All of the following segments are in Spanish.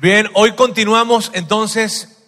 Bien, hoy continuamos entonces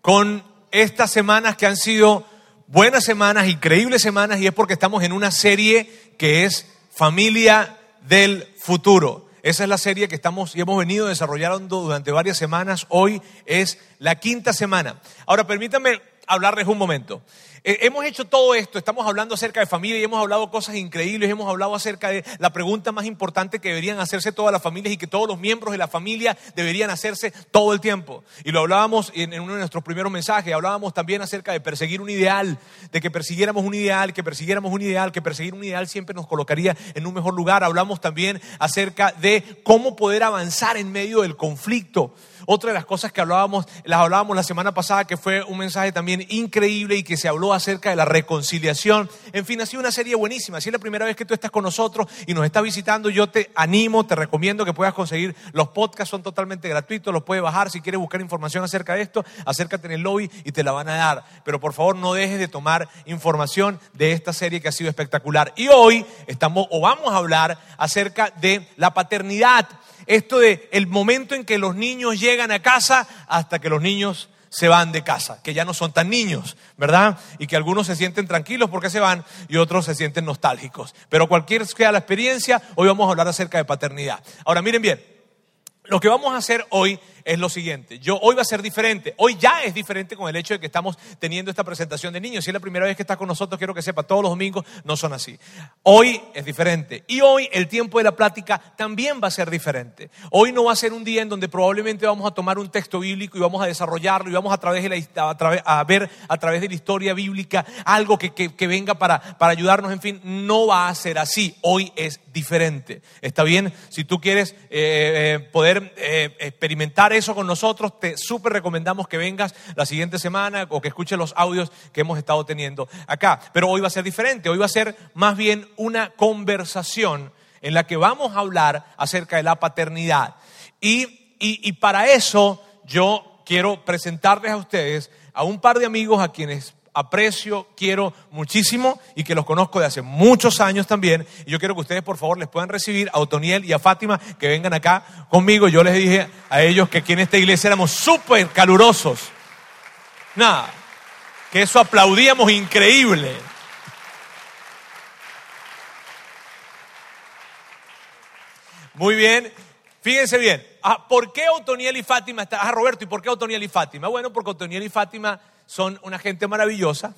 con estas semanas que han sido buenas semanas, increíbles semanas, y es porque estamos en una serie que es Familia del Futuro. Esa es la serie que estamos y hemos venido desarrollando durante varias semanas. Hoy es la quinta semana. Ahora, permítanme hablarles un momento. Eh, hemos hecho todo esto, estamos hablando acerca de familia y hemos hablado cosas increíbles, hemos hablado acerca de la pregunta más importante que deberían hacerse todas las familias y que todos los miembros de la familia deberían hacerse todo el tiempo. Y lo hablábamos en, uno de nuestros primeros mensajes, hablábamos también acerca de perseguir un ideal, de que persiguiéramos un ideal, que persiguiéramos un ideal, que perseguir un ideal siempre nos colocaría en un mejor lugar. Hablamos también acerca de cómo poder avanzar en medio del conflicto. Otra de las cosas que hablábamos, las hablábamos la semana pasada, que fue un mensaje también increíble y que se habló acerca de la reconciliación. En fin, ha sido una serie buenísima. Si es la primera vez que tú estás con nosotros y nos estás visitando, yo te animo, te recomiendo que puedas conseguir los podcasts, son totalmente gratuitos, los puedes bajar. Si quieres buscar información acerca de esto, acércate en el lobby y te la van a dar. Pero por favor, no dejes de tomar información de esta serie que ha sido espectacular. Y hoy estamos o vamos a hablar acerca de la paternidad esto de el momento en que los niños llegan a casa hasta que los niños se van de casa, que ya no son tan niños, ¿verdad? Y que algunos se sienten tranquilos porque se van y otros se sienten nostálgicos. Pero cualquier sea la experiencia, hoy vamos a hablar acerca de paternidad. Ahora miren bien, lo que vamos a hacer hoy es lo siguiente. Yo hoy va a ser diferente. Hoy ya es diferente con el hecho de que estamos teniendo esta presentación de niños. Si es la primera vez que está con nosotros, quiero que sepa, todos los domingos no son así. Hoy es diferente. Y hoy el tiempo de la plática también va a ser diferente. Hoy no va a ser un día en donde probablemente vamos a tomar un texto bíblico y vamos a desarrollarlo y vamos a, través de la, a, ver a través de la historia bíblica algo que, venga para, para ayudarnos. En fin, no va a ser así. Hoy es diferente. ¿Está bien? Si tú quieres eh, eh, poder eh, experimentar eso con nosotros, te súper recomendamos que vengas la siguiente semana o que escuches los audios que hemos estado teniendo acá. Pero hoy va a ser diferente, hoy va a ser más bien una conversación en la que vamos a hablar acerca de la paternidad. Y, y para eso yo quiero presentarles a ustedes a un par de amigos a quienes aprecio, quiero muchísimo y que los conozco de hace muchos años también. Y yo quiero que ustedes, por favor, les puedan recibir a Otoniel y a Fátima que vengan acá conmigo. Yo les dije a ellos que aquí en esta iglesia éramos súper calurosos. Nada, que eso aplaudíamos increíble. Muy bien, fíjense bien. Ah, ¿Por qué Otoniel y Fátima están? Ah, Roberto, ¿y por qué Otoniel y Fátima? Bueno, porque Otoniel y Fátima son una gente maravillosa,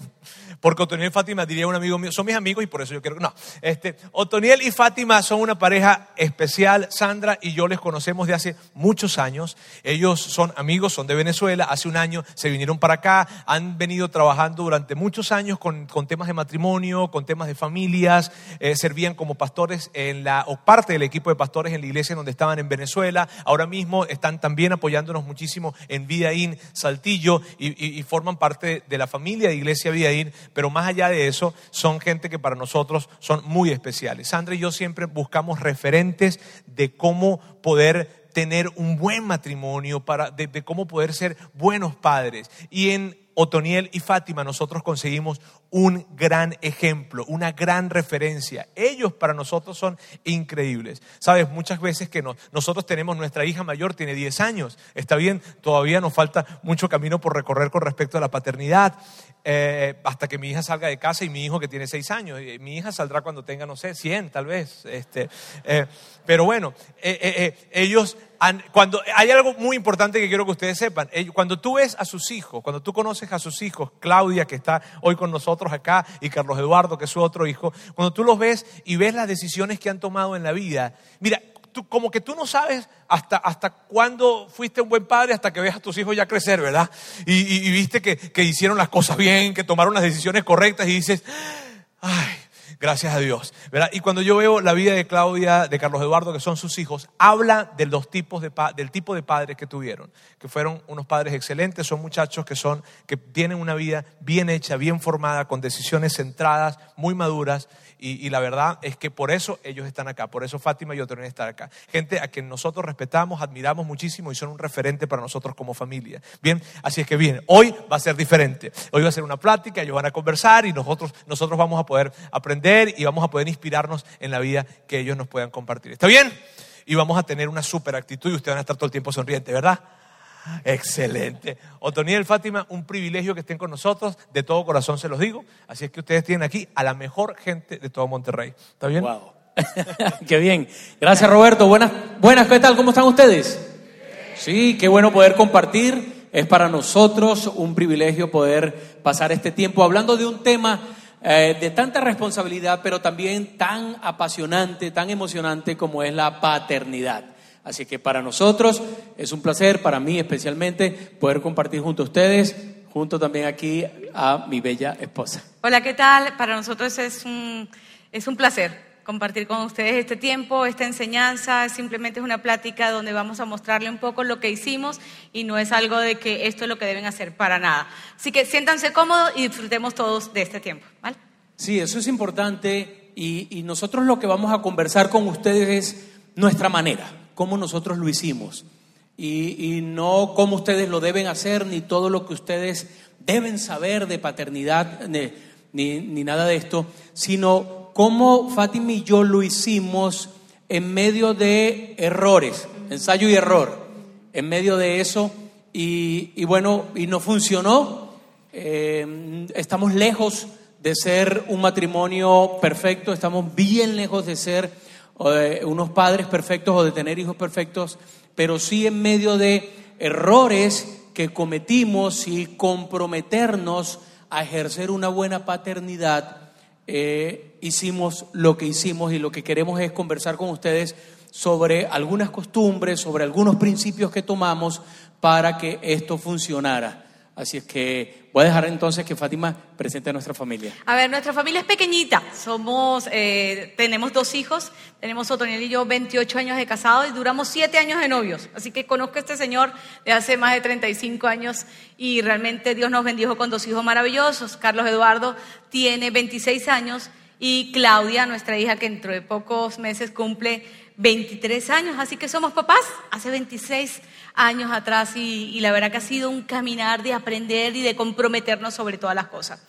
porque Otoniel y Fátima, diría un amigo mío, son mis amigos y por eso yo quiero... No, este, Otoniel y Fátima son una pareja especial, Sandra y yo les conocemos de hace muchos años, ellos son amigos, son de Venezuela, hace un año se vinieron para acá, han venido trabajando durante muchos años con, temas de matrimonio, con temas de familias, eh, servían como pastores en la, o parte del equipo de pastores en la iglesia donde estaban en Venezuela, ahora mismo están también apoyándonos muchísimo en Vida In Saltillo y, y forman parte de la familia de Iglesia Vidaín, pero más allá de eso, son gente que para nosotros son muy especiales. Sandra y yo siempre buscamos referentes de cómo poder tener un buen matrimonio, para, de cómo poder ser buenos padres. Y en Otoniel y Fátima nosotros conseguimos un gran ejemplo, una gran referencia. Ellos para nosotros son increíbles. Sabes, muchas veces que nosotros tenemos, nuestra hija mayor tiene 10 años, está bien, todavía nos falta mucho camino por recorrer con respecto a la paternidad, eh, hasta que mi hija salga de casa y mi hijo que tiene 6 años. Mi hija saldrá cuando tenga, no sé, 100 tal vez. Este, eh, pero bueno, eh, ellos cuando hay algo muy importante que quiero que ustedes sepan. Cuando tú ves a sus hijos, cuando tú conoces a sus hijos, Claudia, que está hoy con nosotros acá, y Carlos Eduardo, que es su otro hijo, cuando tú los ves y ves las decisiones que han tomado en la vida, mira, como que tú no sabes hasta, hasta cuándo fuiste un buen padre, hasta que ves a tus hijos ya crecer, ¿verdad? Y, viste que hicieron las cosas bien, que tomaron las decisiones correctas y dices, ay, Gracias a Dios. Y cuando yo veo la vida de Claudia, de Carlos Eduardo, que son sus hijos, habla de los tipos de, del tipo de padres que tuvieron, que fueron unos padres excelentes, son muchachos que, son, que tienen una vida bien hecha, bien formada, con decisiones centradas, muy maduras y, la verdad es que por eso ellos están acá, por eso Fátima y Otoniel están acá. Gente a quien nosotros respetamos, admiramos muchísimo y son un referente para nosotros como familia. Bien, así es que bien, hoy va a ser diferente. Hoy va a ser una plática, ellos van a conversar y nosotros, nosotros vamos a poder aprender y vamos a poder inspirarnos en la vida que ellos nos puedan compartir. ¿Está bien? y vamos a tener una super actitud y ustedes van a estar todo el tiempo sonrientes, ¿verdad? Excelente. Otoniel, Fátima, un privilegio que estén con nosotros. De todo corazón se los digo. Así es que ustedes tienen aquí a la mejor gente de todo Monterrey. ¿Está bien? Wow. qué bien. Gracias, Roberto. Buenas, buenas, ¿qué tal? ¿Cómo están ustedes? Sí, qué bueno poder compartir. Es para nosotros un privilegio poder pasar este tiempo hablando de un tema eh, de tanta responsabilidad, pero también tan apasionante, tan emocionante como es la paternidad. Así que para nosotros es un placer, para mí especialmente, poder compartir junto a ustedes, junto también aquí a mi bella esposa. Hola, ¿qué tal? Para nosotros es un, es un placer compartir con ustedes este tiempo, esta enseñanza. Simplemente es una plática donde vamos a mostrarle un poco lo que hicimos y no es algo de que esto es lo que deben hacer para nada. Así que siéntanse cómodos y disfrutemos todos de este tiempo. ¿vale? Sí, eso es importante y, y nosotros lo que vamos a conversar con ustedes es nuestra manera cómo nosotros lo hicimos. Y, no cómo ustedes lo deben hacer, ni todo lo que ustedes deben saber de paternidad, ni, ni, nada de esto, sino cómo Fátima y yo lo hicimos en medio de errores, ensayo y error, en medio de eso, y, bueno, y no funcionó. Eh, estamos lejos de ser un matrimonio perfecto, estamos bien lejos de ser de unos padres perfectos o de tener hijos perfectos, pero sí en medio de errores que cometimos y comprometernos a ejercer una buena paternidad, eh, hicimos lo que hicimos y lo que queremos es conversar con ustedes sobre algunas costumbres, sobre algunos principios que tomamos para que esto funcionara. Así es que voy a dejar entonces que Fátima presente a nuestra familia. A ver, nuestra familia es pequeñita. Somos, eh, tenemos dos hijos. Tenemos Otoniel y yo 28 años de casados y duramos 7 años de novios. Así que conozco a este señor de hace más de 35 años y realmente Dios nos bendijo con dos hijos maravillosos. Carlos Eduardo tiene 26 años y Claudia, nuestra hija que dentro de pocos meses cumple 23 años. Así que somos papás hace 26 años atrás y, la verdad que ha sido un caminar de aprender y de comprometernos sobre todas las cosas.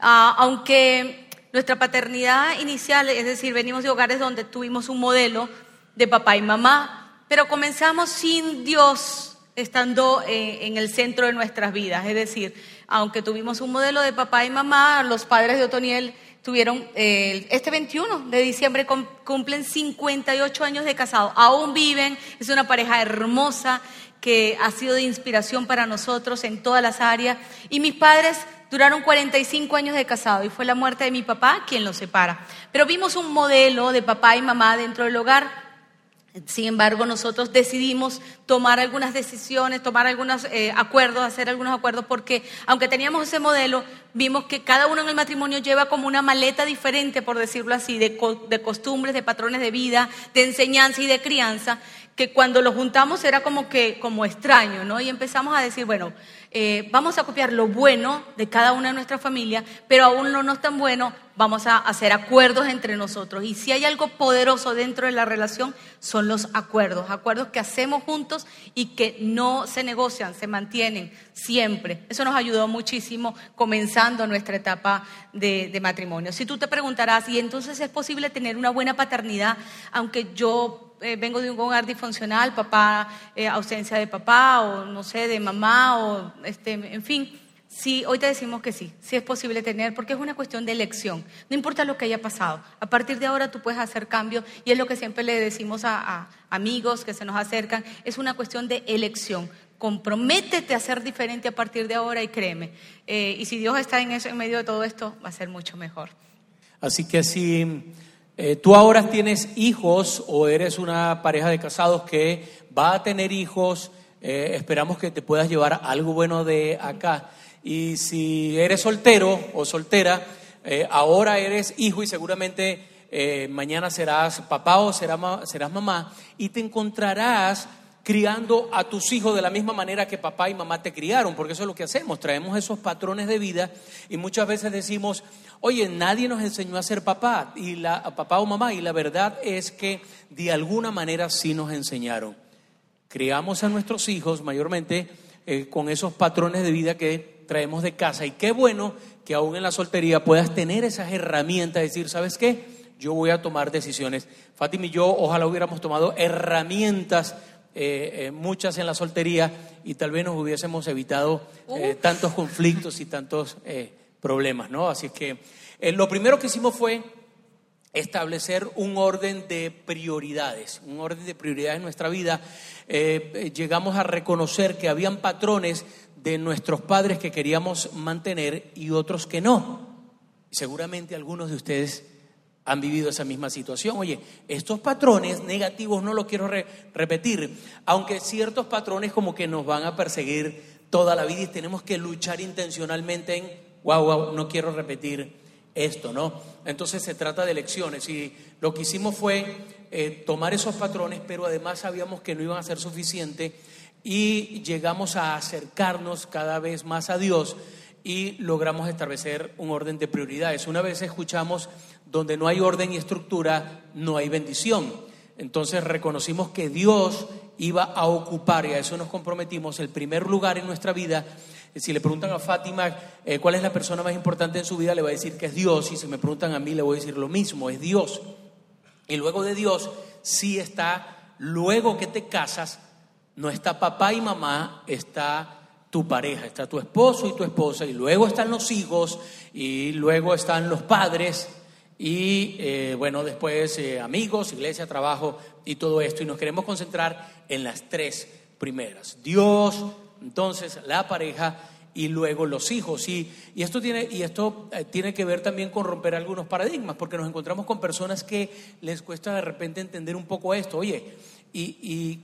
Ah, aunque nuestra paternidad inicial, es decir, venimos de hogares donde tuvimos un modelo de papá y mamá, pero comenzamos sin Dios estando eh, en el centro de nuestras vidas. Es decir, aunque tuvimos un modelo de papá y mamá, los padres de Otoniel tuvieron, eh, este 21 de diciembre cumplen 58 años de casado, aún viven, es una pareja hermosa que ha sido de inspiración para nosotros en todas las áreas. Y mis padres duraron 45 años de casado y fue la muerte de mi papá quien los separa. Pero vimos un modelo de papá y mamá dentro del hogar. Sin embargo, nosotros decidimos tomar algunas decisiones, tomar algunos eh, acuerdos, hacer algunos acuerdos, porque aunque teníamos ese modelo, vimos que cada uno en el matrimonio lleva como una maleta diferente, por decirlo así, de, de costumbres, de patrones de vida, de enseñanza y de crianza que cuando lo juntamos era como que como extraño, ¿no? Y empezamos a decir, bueno, eh, vamos a copiar lo bueno de cada una de nuestras familias, pero aún no, es tan bueno, vamos a hacer acuerdos entre nosotros. Y si hay algo poderoso dentro de la relación, son los acuerdos, acuerdos que hacemos juntos y que no se negocian, se mantienen siempre. Eso nos ayudó muchísimo comenzando nuestra etapa de, de matrimonio. Si tú te preguntarás, ¿y entonces es posible tener una buena paternidad, aunque yo eh, vengo de un hogar disfuncional, papá, eh, ausencia de papá, o no sé, de mamá, o este, en fin. Sí, hoy te decimos que sí, sí es posible tener, porque es una cuestión de elección. No importa lo que haya pasado, a partir de ahora tú puedes hacer cambios y es lo que siempre le decimos a, amigos que se nos acercan, es una cuestión de elección. Comprométete a ser diferente a partir de ahora y créeme. Eh, y si Dios está en eso, en medio de todo esto, va a ser mucho mejor. Así que si eh, tú ahora tienes hijos o eres una pareja de casados que va a tener hijos, eh, esperamos que te puedas llevar algo bueno de acá. Y si eres soltero o soltera, eh, ahora eres hijo y seguramente mañana serás papá o serás, serás mamá y te encontrarás criando a tus hijos de la misma manera que papá y mamá te criaron, porque eso es lo que hacemos, traemos esos patrones de vida y muchas veces decimos, oye, nadie nos enseñó a ser papá, y la, papá o mamá, y la verdad es que de alguna manera sí nos enseñaron. Criamos a nuestros hijos mayormente eh, con esos patrones de vida que traemos de casa, y qué bueno que aún en la soltería puedas tener esas herramientas, decir, ¿sabes qué? yo voy a tomar decisiones. Fátima y yo ojalá hubiéramos tomado herramientas, eh, eh, muchas en la soltería, y tal vez nos hubiésemos evitado eh, tantos conflictos y tantos problemas, ¿no? Así es que lo primero que hicimos fue establecer un orden de prioridades, un orden de prioridades en nuestra vida. Llegamos a reconocer que habían patrones de nuestros padres que queríamos mantener y otros que no. Seguramente algunos de ustedes han vivido esa misma situación. Oye, estos patrones negativos no los quiero re- repetir, aunque ciertos patrones como que nos van a perseguir toda la vida y tenemos que luchar intencionalmente en, wow, wow, no quiero repetir esto, ¿no? Entonces se trata de lecciones y lo que hicimos fue eh, tomar esos patrones, pero además sabíamos que no iban a ser suficientes y llegamos a acercarnos cada vez más a Dios y logramos establecer un orden de prioridades. Una vez escuchamos, donde no hay orden y estructura, no hay bendición. Entonces reconocimos que Dios iba a ocupar, y a eso nos comprometimos, el primer lugar en nuestra vida. Si le preguntan a Fátima eh, cuál es la persona más importante en su vida, le va a decir que es Dios. Y si me preguntan a mí, le voy a decir lo mismo, es Dios. Y luego de Dios, sí está, luego que te casas, no está papá y mamá, está tu pareja, está tu esposo y tu esposa, y luego están los hijos, y luego están los padres, y eh, bueno, después eh, amigos, iglesia, trabajo y todo esto. Y nos queremos concentrar en las tres primeras. Dios, entonces la pareja y luego los hijos. Y, y esto, tiene, y esto eh, tiene que ver también con romper algunos paradigmas, porque nos encontramos con personas que les cuesta de repente entender un poco esto. Oye, y,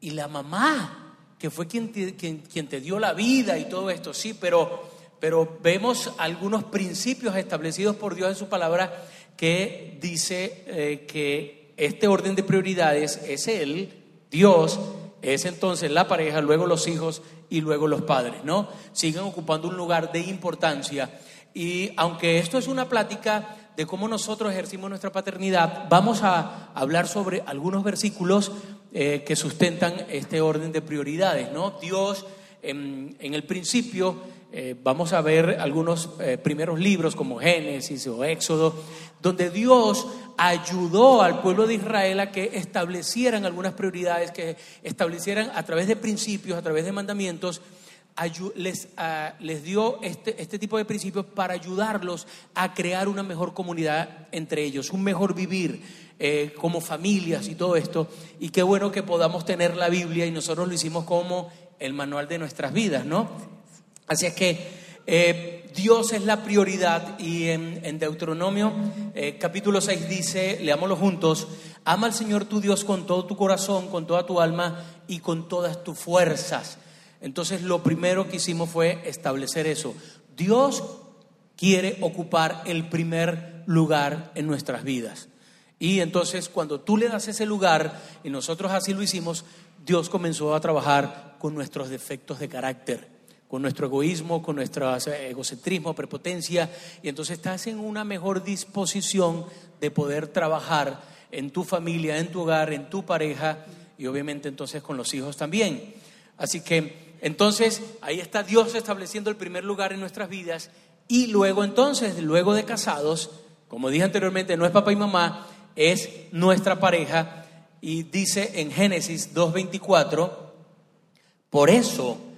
y, la mamá, que fue quien quien, quien te dio la vida y todo esto, sí, pero, pero vemos algunos principios establecidos por Dios en su palabra que dice eh, que este orden de prioridades es Él, Dios, es entonces la pareja, luego los hijos y luego los padres, ¿no? Siguen ocupando un lugar de importancia. Y aunque esto es una plática de cómo nosotros ejercimos nuestra paternidad, vamos a hablar sobre algunos versículos eh, que sustentan este orden de prioridades, ¿no? Dios, en, en el principio, eh, vamos a ver algunos eh, primeros libros como Génesis o Éxodo, donde Dios ayudó al pueblo de Israel a que establecieran algunas prioridades, que establecieran a través de principios, a través de mandamientos, les, ah, les dio este, este tipo de principios para ayudarlos a crear una mejor comunidad entre ellos, un mejor vivir eh, como familias y todo esto. Y qué bueno que podamos tener la Biblia y nosotros lo hicimos como el manual de nuestras vidas, ¿no? Así es que eh, Dios es la prioridad y en, Deuteronomio eh, capítulo 6 dice, leámoslo juntos, ama al Señor tu Dios con todo tu corazón, con toda tu alma y con todas tus fuerzas. Entonces lo primero que hicimos fue establecer eso. Dios quiere ocupar el primer lugar en nuestras vidas. Y entonces cuando tú le das ese lugar, y nosotros así lo hicimos, Dios comenzó a trabajar con nuestros defectos de carácter, con nuestro egoísmo, con nuestro egocentrismo, prepotencia, y entonces estás en una mejor disposición de poder trabajar en tu familia, en tu hogar, en tu pareja, y obviamente entonces con los hijos también. Así que entonces ahí está Dios estableciendo el primer lugar en nuestras vidas y luego entonces, luego de casados, como dije anteriormente, no es papá y mamá, es nuestra pareja y dice en Génesis 2.24, por eso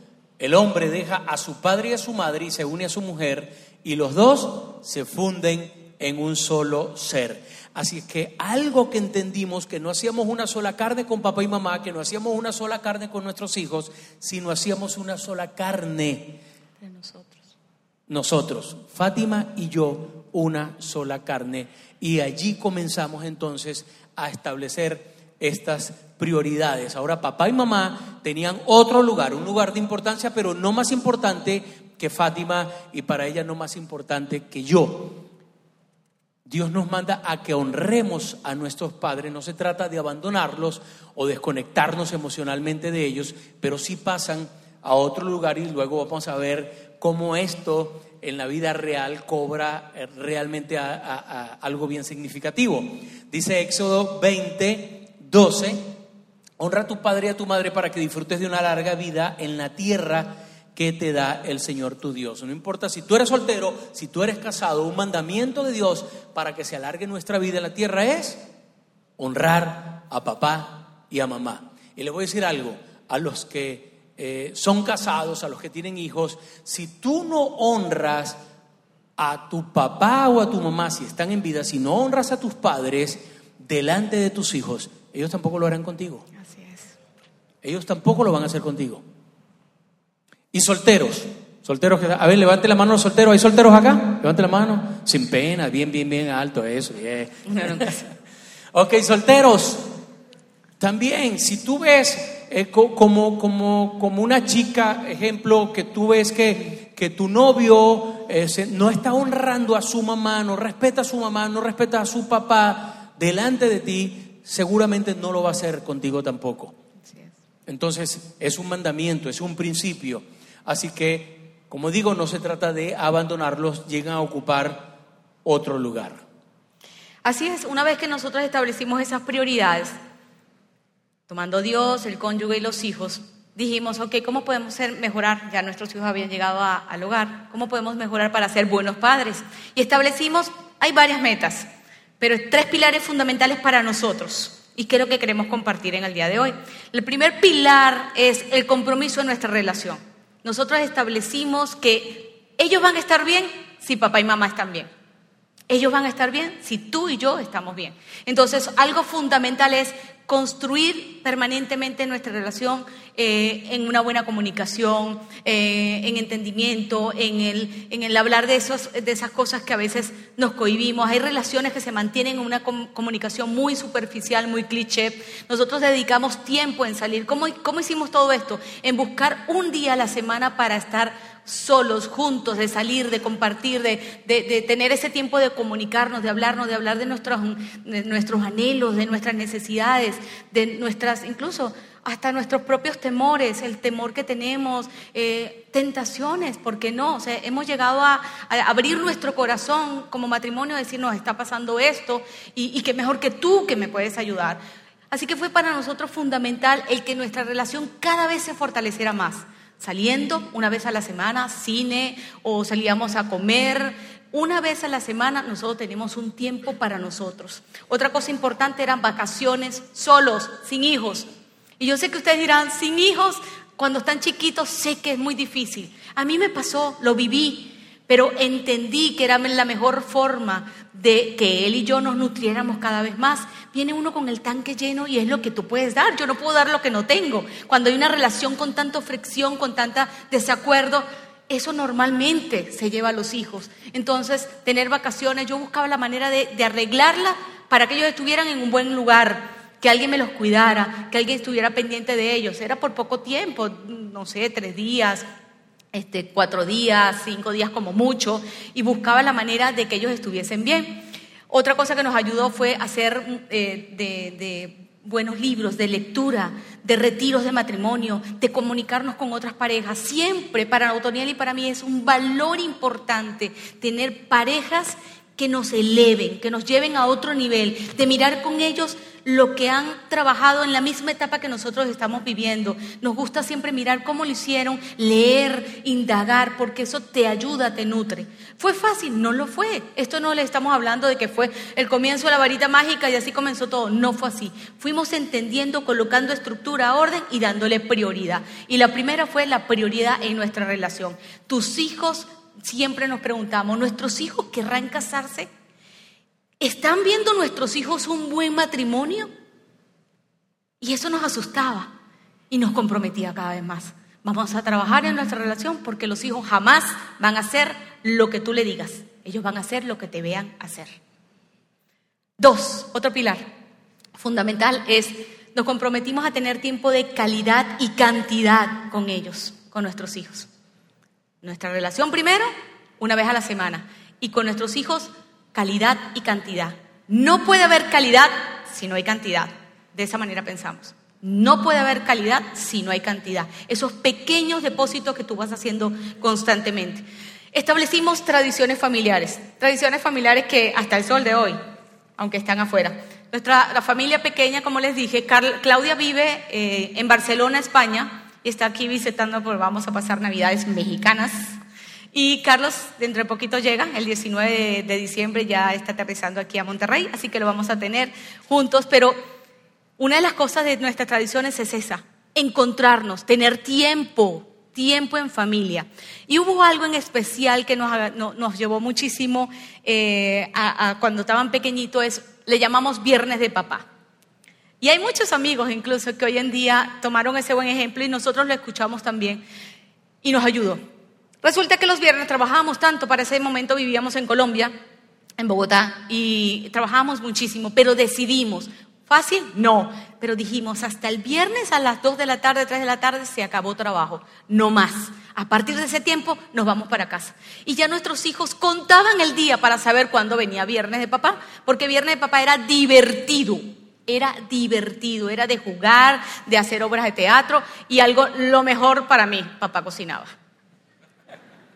el hombre deja a su padre y a su madre y se une a su mujer y los dos se funden en un solo ser. Así que algo que entendimos, que no hacíamos una sola carne con papá y mamá, que no hacíamos una sola carne con nuestros hijos, sino hacíamos una sola carne de nosotros. nosotros, Fátima y yo, una sola carne. Y allí comenzamos entonces a establecer estas prioridades. Ahora papá y mamá tenían otro lugar, un lugar de importancia, pero no más importante que Fátima y para ella no más importante que yo. Dios nos manda a que honremos a nuestros padres. No se trata de abandonarlos o desconectarnos emocionalmente de ellos, pero sí pasan a otro lugar y luego vamos a ver cómo esto en la vida real cobra eh, realmente a- algo bien significativo. Dice Éxodo 20, 12, honra a tu padre y a tu madre para que disfrutes de una larga vida en la tierra que te da el Señor tu Dios. No importa si tú eres soltero, si tú eres casado, un mandamiento de Dios para que se alargue nuestra vida en la tierra es honrar a papá y a mamá. Y le voy a decir algo, a los que eh, son casados, a los que tienen hijos, si tú no honras a tu papá o a tu mamá, si están en vida, si no honras a tus padres delante de tus hijos, ellos tampoco lo harán contigo. Así es. Ellos tampoco lo van a hacer contigo. Y solteros, solteros que, a ver, levante la mano los solteros, ¿hay solteros acá? Levante la mano, sin pena, bien, bien, bien alto, eso, bien. ok, solteros, también, si tú ves eh, como, como, como una chica, ejemplo, que tú ves que, que tu novio eh, no está honrando a su mamá, no respeta a su mamá, no respeta a su papá delante de ti, seguramente no lo va a hacer contigo tampoco. Entonces, es un mandamiento, es un principio. Así que, como digo, no se trata de abandonarlos, llegan a ocupar otro lugar. Así es, una vez que nosotros establecimos esas prioridades, tomando Dios, el cónyuge y los hijos, dijimos, ok, ¿cómo podemos ser, mejorar? Ya nuestros hijos habían llegado al hogar, ¿cómo podemos mejorar para ser buenos padres? Y establecimos, hay varias metas, pero tres pilares fundamentales para nosotros. Y creo que queremos compartir en el día de hoy. El primer pilar es el compromiso en nuestra relación nosotros establecimos que ellos van a estar bien si papá y mamá están bien. Ellos van a estar bien si tú y yo estamos bien. Entonces, algo fundamental es construir permanentemente nuestra relación eh, en una buena comunicación, eh, en entendimiento, en el, en el hablar de, esos, de esas cosas que a veces nos cohibimos. Hay relaciones que se mantienen en una comunicación muy superficial, muy cliché. Nosotros dedicamos tiempo en salir. ¿Cómo, ¿Cómo hicimos todo esto? En buscar un día a la semana para estar solos, juntos, de salir, de compartir, de, tener ese tiempo de comunicarnos, de hablarnos, de hablar de nuestros, de nuestros anhelos, de nuestras necesidades, de nuestras, incluso hasta nuestros propios temores, el temor que tenemos, eh, tentaciones, ¿por qué no? O sea, hemos llegado a, abrir nuestro corazón como matrimonio, a decir, está pasando esto y, y que mejor que tú que me puedes ayudar. Así que fue para nosotros fundamental el que nuestra relación cada vez se fortaleciera más saliendo una vez a la semana, cine o salíamos a comer. Una vez a la semana nosotros tenemos un tiempo para nosotros. Otra cosa importante eran vacaciones solos, sin hijos. Y yo sé que ustedes dirán, sin hijos, cuando están chiquitos, sé que es muy difícil. A mí me pasó, lo viví pero entendí que era la mejor forma de que él y yo nos nutriéramos cada vez más. Viene uno con el tanque lleno y es lo que tú puedes dar. Yo no puedo dar lo que no tengo. Cuando hay una relación con tanta fricción, con tanta desacuerdo, eso normalmente se lleva a los hijos. Entonces, tener vacaciones, yo buscaba la manera de, de arreglarla para que ellos estuvieran en un buen lugar, que alguien me los cuidara, que alguien estuviera pendiente de ellos. Era por poco tiempo, no sé, tres días, este, cuatro días, cinco días como mucho, y buscaba la manera de que ellos estuviesen bien. Otra cosa que nos ayudó fue hacer eh, de, buenos libros, de lectura, de retiros de matrimonio, de comunicarnos con otras parejas. Siempre para Otoniel y para mí es un valor importante tener parejas que nos eleven, que nos lleven a otro nivel, de mirar con ellos lo que han trabajado en la misma etapa que nosotros estamos viviendo. Nos gusta siempre mirar cómo lo hicieron, leer, indagar, porque eso te ayuda, te nutre. ¿Fue fácil? No lo fue. Esto no le estamos hablando de que fue el comienzo de la varita mágica y así comenzó todo. No fue así. Fuimos entendiendo, colocando estructura, orden y dándole prioridad. Y la primera fue la prioridad en nuestra relación. Tus hijos, siempre nos preguntamos, ¿nuestros hijos querrán casarse? ¿Están viendo nuestros hijos un buen matrimonio? Y eso nos asustaba y nos comprometía cada vez más. Vamos a trabajar en nuestra relación porque los hijos jamás van a hacer lo que tú le digas. Ellos van a hacer lo que te vean hacer. Dos, otro pilar fundamental es, nos comprometimos a tener tiempo de calidad y cantidad con ellos, con nuestros hijos. Nuestra relación primero, una vez a la semana. Y con nuestros hijos, calidad y cantidad. No puede haber calidad si no hay cantidad. De esa manera pensamos. No puede haber calidad si no hay cantidad. Esos pequeños depósitos que tú vas haciendo constantemente. Establecimos tradiciones familiares, tradiciones familiares que hasta el sol de hoy, aunque están afuera. Nuestra la familia pequeña, como les dije, Claudia vive eh, en Barcelona, España, y está aquí visitando porque vamos a pasar Navidades mexicanas. Y Carlos, dentro de poquito llega, el 19 de, diciembre ya está aterrizando aquí a Monterrey, así que lo vamos a tener juntos. Pero una de las cosas de nuestras tradiciones es esa, encontrarnos, tener tiempo, tiempo en familia. Y hubo algo en especial que nos, nos llevó muchísimo eh, cuando estaban pequeñitos, es, le llamamos Viernes de Papá. Y hay muchos amigos incluso que hoy en día tomaron ese buen ejemplo y nosotros lo escuchamos también y nos ayudó. Resulta que los viernes trabajábamos tanto, para ese momento vivíamos en Colombia, en Bogotá, y trabajábamos muchísimo, pero decidimos, ¿fácil? No, pero dijimos, hasta el viernes a las 2 de la tarde, 3 de la tarde, se acabó trabajo, no más. A partir de ese tiempo nos vamos para casa. Y ya nuestros hijos contaban el día para saber cuándo venía viernes de papá, porque viernes de papá era divertido. Era divertido, era de jugar, de hacer obras de teatro y algo, lo mejor para mí, papá cocinaba.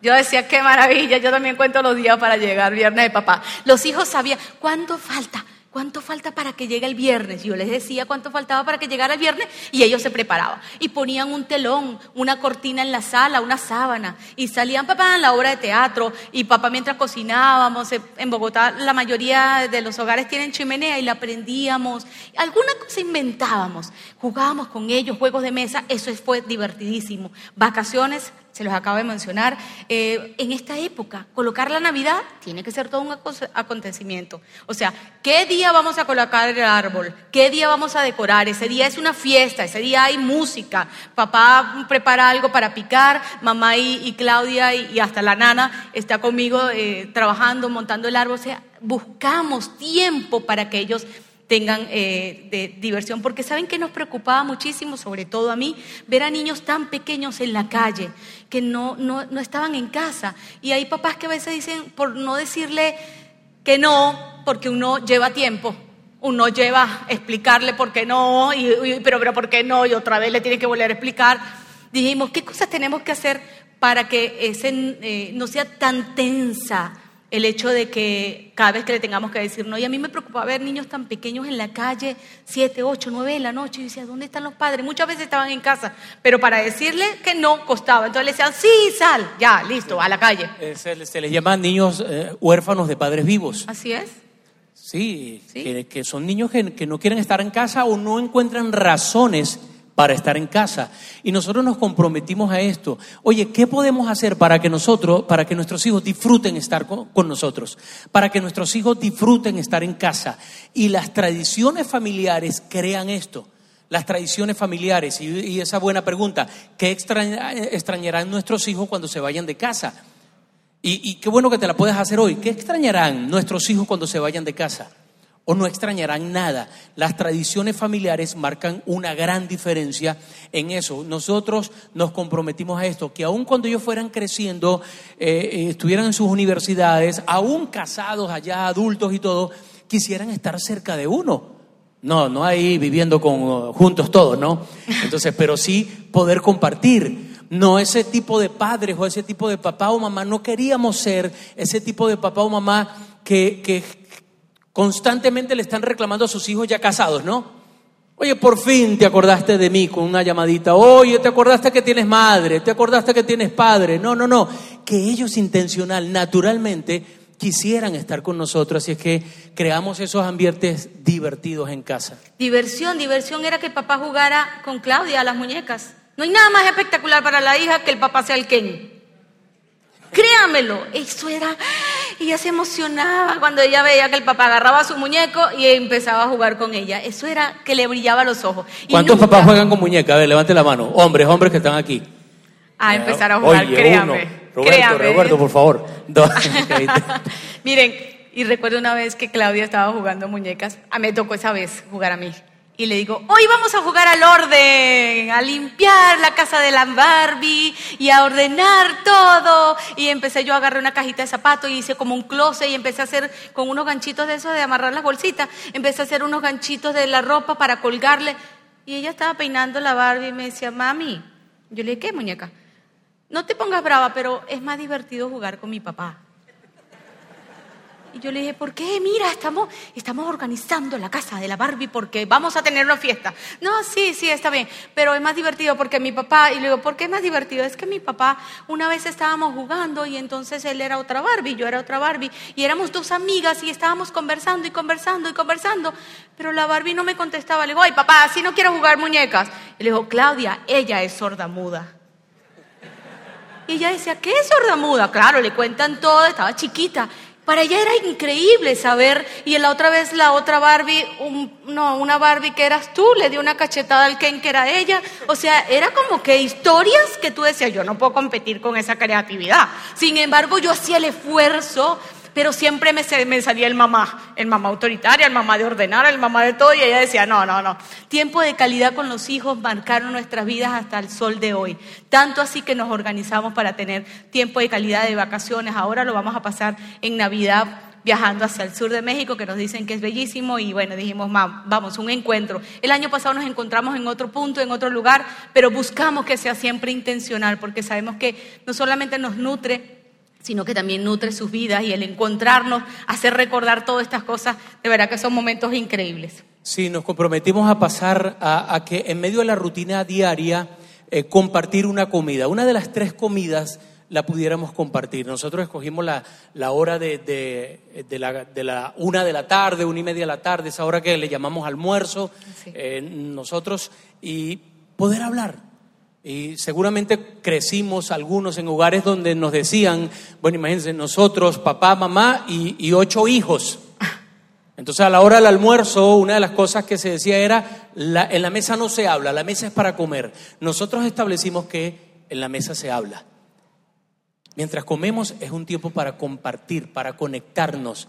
Yo decía, qué maravilla, yo también cuento los días para llegar viernes de papá. Los hijos sabían, ¿cuánto falta? ¿Cuánto falta para que llegue el viernes? Yo les decía cuánto faltaba para que llegara el viernes y ellos se preparaban. Y ponían un telón, una cortina en la sala, una sábana. Y salían papá en la obra de teatro y papá mientras cocinábamos. eh, En Bogotá la mayoría de los hogares tienen chimenea y la prendíamos. Alguna cosa inventábamos. Jugábamos con ellos, juegos de mesa. Eso fue divertidísimo. Vacaciones, se los acabo de mencionar, eh, en esta época, colocar la Navidad tiene que ser todo un aco- acontecimiento. O sea, ¿qué día vamos a colocar el árbol? ¿Qué día vamos a decorar? Ese día es una fiesta, ese día hay música. Papá prepara algo para picar, mamá y, Claudia y, y hasta la nana está conmigo eh, trabajando, montando el árbol. O sea, buscamos tiempo para que ellos tengan eh, de diversión, porque saben que nos preocupaba muchísimo, sobre todo a mí, ver a niños tan pequeños en la calle, que no, no, no estaban en casa. Y hay papás que a veces dicen, por no decirle que no, porque uno lleva tiempo, uno lleva explicarle por qué no, y, pero, pero por qué no, y otra vez le tiene que volver a explicar. Dijimos, ¿qué cosas tenemos que hacer para que ese, eh, no sea tan tensa el hecho de que cada vez que le tengamos que decir no, y a mí me preocupaba ver niños tan pequeños en la calle, 7, 8, 9 de la noche, y decía, ¿dónde están los padres? Muchas veces estaban en casa, pero para decirle que no costaba, entonces le decían, sí, sal, ya, listo, a la calle. Eh, se, les- se les llama niños eh, huérfanos de padres vivos. Así es. Sí, Sí. Que, que son niños que, que no quieren estar en casa o no encuentran razones para estar en casa. Y nosotros nos comprometimos a esto. Oye, ¿qué podemos hacer para que nosotros, para que nuestros hijos disfruten estar con, con nosotros? Para que nuestros hijos disfruten estar en casa. Y las tradiciones familiares crean esto. Las tradiciones familiares. Y, esa buena pregunta, ¿qué extraña- extrañarán nuestros hijos cuando se vayan de casa? Y, y qué bueno que te la puedes hacer hoy. ¿Qué extrañarán nuestros hijos cuando se vayan de casa? ¿O no extrañarán nada? Las tradiciones familiares marcan una gran diferencia en eso. Nosotros nos comprometimos a esto, que aun cuando ellos fueran creciendo, eh, eh, estuvieran en sus universidades, aún casados allá, adultos y todo, quisieran estar cerca de uno. No, no ahí viviendo con, uh, juntos todos, ¿no? Entonces, pero sí poder compartir. No ese tipo de padres o ese tipo de papá o mamá, no queríamos ser ese tipo de papá o mamá que, que constantemente le están reclamando a sus hijos ya casados, ¿no? Oye, por fin te acordaste de mí con una llamadita. Oye, te acordaste que tienes madre, te acordaste que tienes padre. No, no, no. Que ellos intencional, naturalmente, quisieran estar con nosotros. Así es que creamos esos ambientes divertidos en casa. Diversión, diversión era que el papá jugara con Claudia a las muñecas. No hay nada más espectacular para la hija que el papá sea el Ken. Créamelo, eso era. Ella se emocionaba cuando ella veía que el papá agarraba su muñeco y empezaba a jugar con ella. Eso era que le brillaba los ojos. Y ¿Cuántos nunca- papás juegan con muñeca? A ver, levante la mano. Hombres, hombres que están aquí. A empezar a jugar, Oye, créame. uno. Roberto, créame. Roberto, por favor. Miren, y recuerdo una vez que Claudia estaba jugando muñecas. A me tocó esa vez jugar a mí. Y le digo, hoy vamos a jugar al orden, a limpiar la casa de la Barbie y a ordenar todo. Y empecé yo a agarrar una cajita de zapatos y hice como un closet y empecé a hacer con unos ganchitos de esos de amarrar las bolsitas. Empecé a hacer unos ganchitos de la ropa para colgarle. Y ella estaba peinando la Barbie y me decía, mami, yo le dije, ¿qué muñeca? No te pongas brava, pero es más divertido jugar con mi papá. Y yo le dije, ¿por qué? Mira, estamos, estamos organizando la casa de la Barbie porque vamos a tener una fiesta. No, sí, sí, está bien, pero es más divertido porque mi papá, y le digo, ¿por qué es más divertido? Es que mi papá, una vez estábamos jugando y entonces él era otra Barbie, yo era otra Barbie, y éramos dos amigas y estábamos conversando y conversando y conversando, pero la Barbie no me contestaba. Le digo, ay, papá, así no quiero jugar muñecas. Y le digo, Claudia, ella es sorda muda. Y ella decía, ¿qué es sorda muda? Claro, le cuentan todo, estaba chiquita. Para ella era increíble saber, y la otra vez la otra Barbie, no, una Barbie que eras tú, le dio una cachetada al Ken que era ella. O sea, era como que historias que tú decías, yo no puedo competir con esa creatividad. Sin embargo, yo hacía el esfuerzo pero siempre me, salía el mamá, el mamá autoritaria, el mamá de ordenar, el mamá de todo, y ella decía, no, no, no. Tiempo de calidad con los hijos marcaron nuestras vidas hasta el sol de hoy. Tanto así que nos organizamos para tener tiempo de calidad de vacaciones. Ahora lo vamos a pasar en Navidad viajando hacia el sur de México, que nos dicen que es bellísimo, y bueno, dijimos, vamos, un encuentro. El año pasado nos encontramos en otro punto, en otro lugar, pero buscamos que sea siempre intencional, porque sabemos que no solamente nos nutre sino que también nutre sus vidas y el encontrarnos, hacer recordar todas estas cosas, de verdad que son momentos increíbles. Sí, nos comprometimos a pasar a, que en medio de la rutina diaria eh, compartir una comida. Una de las tres comidas la pudiéramos compartir. Nosotros escogimos la, la hora de, de, la, de, la, una de la tarde, una y media de la tarde, esa hora que le llamamos almuerzo, eh, nosotros, y poder hablar, y seguramente crecimos algunos en hogares donde nos decían, bueno, imagínense, nosotros, papá, mamá y, ocho hijos. Entonces a la hora del almuerzo, una de las cosas que se decía era, en la mesa no se habla, la mesa es para comer. Nosotros establecimos que en la mesa se habla. Mientras comemos es un tiempo para compartir, para conectarnos,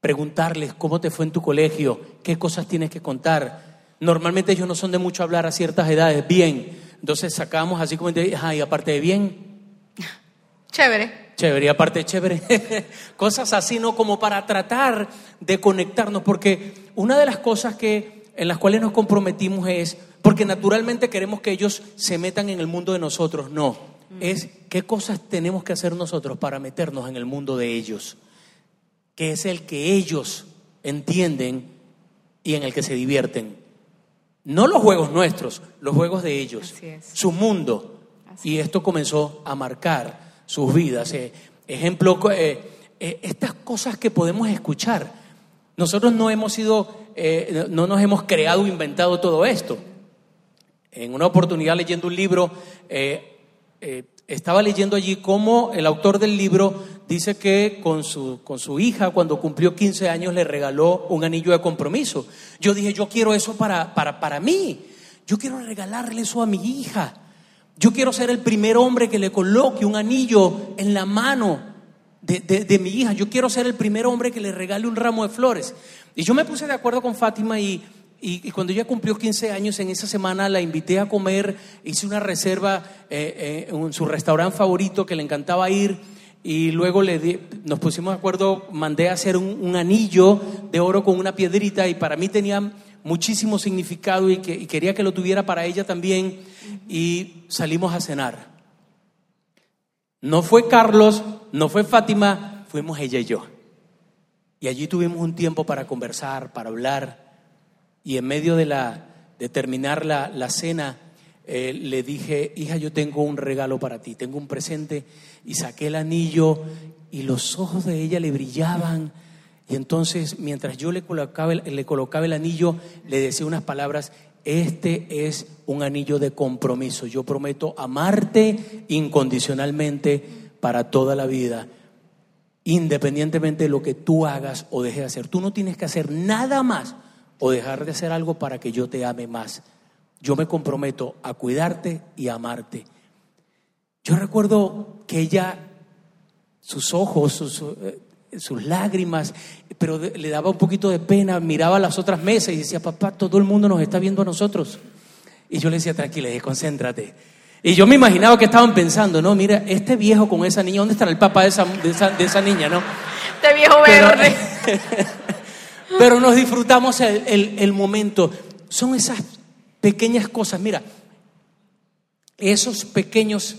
preguntarles cómo te fue en tu colegio, qué cosas tienes que contar. Normalmente ellos no son de mucho hablar a ciertas edades, bien, entonces sacamos así como, ay, aparte de bien. Chévere. Chévere, y aparte de chévere. cosas así, ¿no? Como para tratar de conectarnos, porque una de las cosas que, en las cuales nos comprometimos es, porque naturalmente queremos que ellos se metan en el mundo de nosotros, no. Es qué cosas tenemos que hacer nosotros para meternos en el mundo de ellos, que es el que ellos entienden y en el que se divierten. No los juegos nuestros, los juegos de ellos, su mundo. y esto comenzó a marcar sus vidas. Eh, ejemplo, eh, eh, estas cosas que podemos escuchar. Nosotros no hemos sido, no nos hemos creado o inventado todo esto. En una oportunidad leyendo un libro, estaba leyendo allí cómo el autor del libro dice que con su, con su hija, cuando cumplió 15 años, le regaló un anillo de compromiso. Yo dije, yo quiero eso para, para, para mí. Yo quiero regalarle eso a mi hija. Yo quiero ser el primer hombre que le coloque un anillo en la mano de, de, mi hija. Yo quiero ser el primer hombre que le regale un ramo de flores. Y yo me puse de acuerdo con Fátima y, y, cuando ella cumplió 15 años, en esa semana la invité a comer, hice una reserva eh, eh, en su restaurante favorito que le encantaba ir y luego le nos pusimos de acuerdo, mandé a hacer un, anillo de oro con una piedrita y para mí tenía muchísimo significado y, que, quería que lo tuviera para ella también y salimos a cenar. No fue Carlos, no fue Fátima, fuimos ella y yo. Y allí tuvimos un tiempo para conversar, para hablar y en medio de, la, de terminar la, la cena eh, le dije, hija, yo tengo un regalo para ti, tengo un presente, y saqué el anillo y los ojos de ella le brillaban. Y entonces, mientras yo le colocaba, el, le colocaba el anillo, le decía unas palabras, este es un anillo de compromiso. Yo prometo amarte incondicionalmente para toda la vida, independientemente de lo que tú hagas o dejes de hacer. Tú no tienes que hacer nada más o dejar de hacer algo para que yo te ame más yo me comprometo a cuidarte y a amarte. Yo recuerdo que ella, sus ojos, sus, eh, lágrimas, pero le daba un poquito de pena, miraba las otras mesas y decía, papá, todo el mundo nos está viendo a nosotros. Y yo le decía, tranquila, concéntrate. Y yo me imaginaba que estaban pensando, no, mira, este viejo con esa niña, ¿dónde estará el papá de esa, de esa, niña, no? Este viejo verde. Pero, nos disfrutamos el, el momento. Son esas pequeñas cosas. Mira, esos pequeños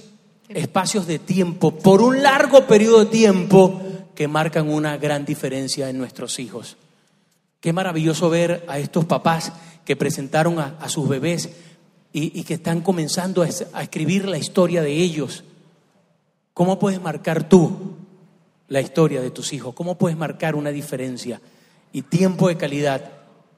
espacios de tiempo, por un largo periodo de tiempo, que marcan una gran diferencia en nuestros hijos. Qué maravilloso ver a estos papás que presentaron a, sus bebés y, que están comenzando a escribir la historia de ellos. ¿Cómo puedes marcar tú la historia de tus hijos? ¿Cómo puedes marcar una diferencia? Y tiempo de calidad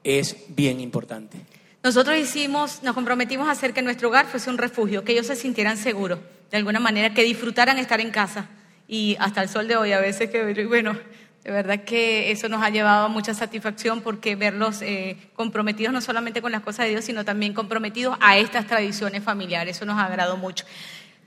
es bien importante. Nosotros hicimos, nos comprometimos a hacer que nuestro hogar fuese un refugio, que ellos se sintieran seguros, de alguna manera, que disfrutaran estar en casa. Y hasta el sol de hoy, a veces que, bueno, de verdad que eso nos ha llevado a mucha satisfacción porque verlos eh, comprometidos no solamente con las cosas de Dios, sino también comprometidos a estas tradiciones familiares. Eso nos agradó mucho.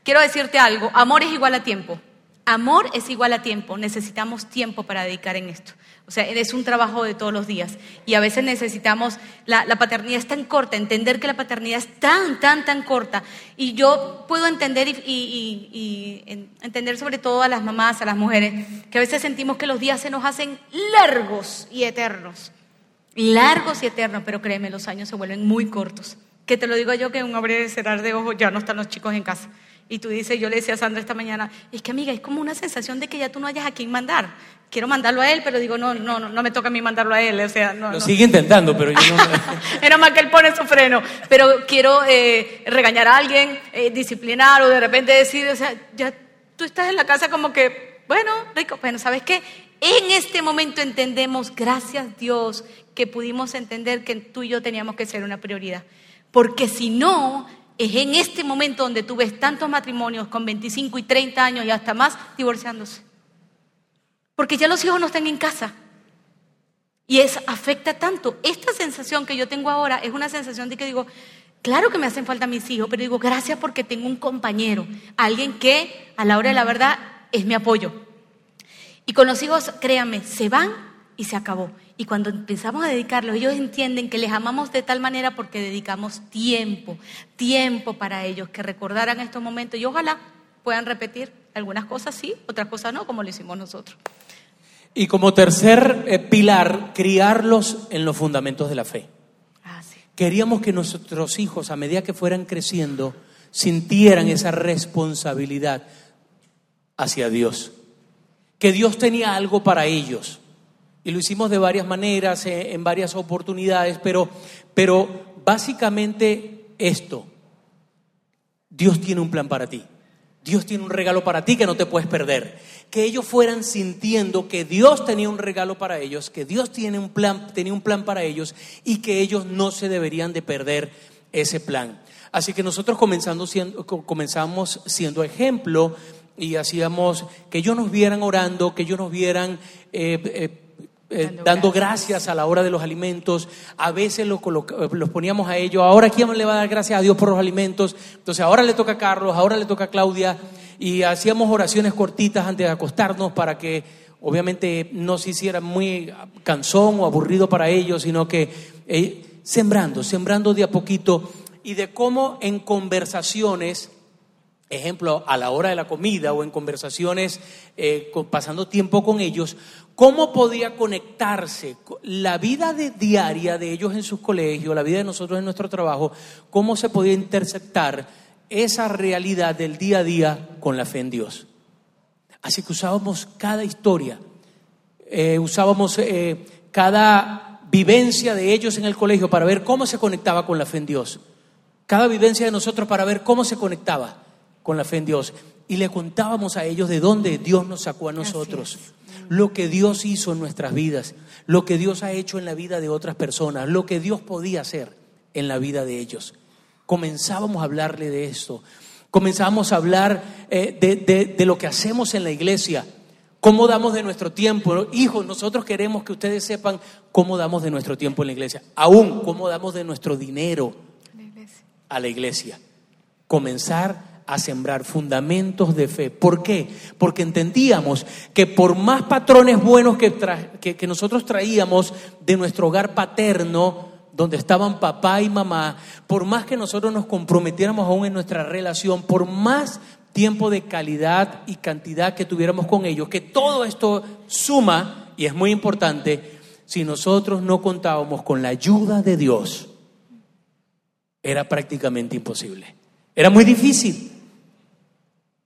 Quiero decirte algo, amor es igual a tiempo. Amor es igual a tiempo. Necesitamos tiempo para dedicar en esto. O sea, es un trabajo de todos los días. Y a veces necesitamos, la, paternidad es tan corta, entender que la paternidad es tan, tan, tan corta. Y yo puedo entender y, y- y- y en- entender sobre todo a las mamás, a las mujeres, que a veces sentimos que los días se nos hacen largos y eternos. Largos y eternos, pero créeme, los años se vuelven muy cortos. Que te lo digo yo que un abrir y cerrar de ojos ya no están los chicos en casa. Y tú dices, yo le decía a Sandra esta mañana, es que amiga, es como una sensación de que ya tú no hayas a quién mandar. Quiero mandarlo a él, pero digo, no, no, no, no me toca a mí mandarlo a él. O sea, no, Lo no. sigue intentando, pero yo no... Era más que él pone su freno. Pero quiero eh, regañar a alguien, eh, disciplinar o de repente decir, o sea, ya tú estás en la casa como que, bueno, rico, bueno, ¿sabes qué? En este momento entendemos, gracias Dios, que pudimos entender que tú y yo teníamos que ser una prioridad. Porque si no, es en este momento donde tú ves tantos matrimonios con 25 y 30 años y hasta más divorciándose. Porque ya los hijos no están en casa. Y es, afecta tanto. Esta sensación que yo tengo ahora es una sensación de que digo, claro que me hacen falta mis hijos, pero digo, gracias porque tengo un compañero, alguien que a la hora de la verdad es mi apoyo. Y con los hijos, créanme, se van y se acabó. Y cuando empezamos a dedicarlos, ellos entienden que les amamos de tal manera porque dedicamos tiempo, tiempo para ellos, que recordaran estos momentos y ojalá puedan repetir algunas cosas sí, otras cosas no, como lo hicimos nosotros. Y como tercer eh, pilar, criarlos en los fundamentos de la fe. Ah, sí. Queríamos que nuestros hijos, a medida que fueran creciendo, sintieran esa responsabilidad hacia Dios. Que Dios tenía algo para ellos. Y lo hicimos de varias maneras, eh, en varias oportunidades, pero, pero básicamente esto, Dios tiene un plan para ti. Dios tiene un regalo para ti que no te puedes perder. Que ellos fueran sintiendo que Dios tenía un regalo para ellos, que Dios tiene un plan, tenía un plan para ellos y que ellos no se deberían de perder ese plan. Así que nosotros comenzando siendo, co- comenzamos siendo ejemplo y hacíamos que ellos nos vieran orando, que ellos nos vieran eh, eh, eh, Dando dando gracias. gracias a la hora de los alimentos. A veces los, los poníamos a ellos. Ahora, ¿quién le va a dar gracias a Dios por los alimentos? Entonces, ahora le toca a Carlos, ahora le toca a Claudia. Y hacíamos oraciones cortitas antes de acostarnos para que, obviamente, no se hiciera muy cansón o aburrido para ellos, sino que eh, sembrando, sembrando de a poquito. Y de cómo en conversaciones ejemplo, a la hora de la comida o en conversaciones, eh, pasando tiempo con ellos, cómo podía conectarse co- la vida de, diaria de ellos en sus colegios, la vida de nosotros en nuestro trabajo, cómo se podía interceptar esa realidad del día a día con la fe en Dios. Así que usábamos cada historia, eh, usábamos eh, cada vivencia de ellos en el colegio para ver cómo se conectaba con la fe en Dios. Cada vivencia de nosotros para ver cómo se conectaba con la fe en Dios. Y le contábamos a ellos de dónde Dios nos sacó a nosotros, lo que Dios hizo en nuestras vidas, lo que Dios ha hecho en la vida de otras personas, lo que Dios podía hacer en la vida de ellos. Comenzábamos a hablarle de esto, comenzábamos a hablar eh, de, de- de lo que hacemos en la iglesia, cómo damos de nuestro tiempo. Hijos, nosotros queremos que ustedes sepan cómo damos de nuestro tiempo en la iglesia, aún cómo damos de nuestro dinero a la iglesia. Comenzar a sembrar fundamentos de fe. ¿Por qué? Porque entendíamos que por más patrones buenos que, que nosotros traíamos de nuestro hogar paterno, donde estaban papá y mamá, por más que nosotros nos comprometiéramos aún en nuestra relación, por más tiempo de calidad y cantidad que tuviéramos con ellos, que todo esto suma, y es muy importante, si nosotros no contábamos con la ayuda de Dios, era prácticamente imposible. Era muy difícil.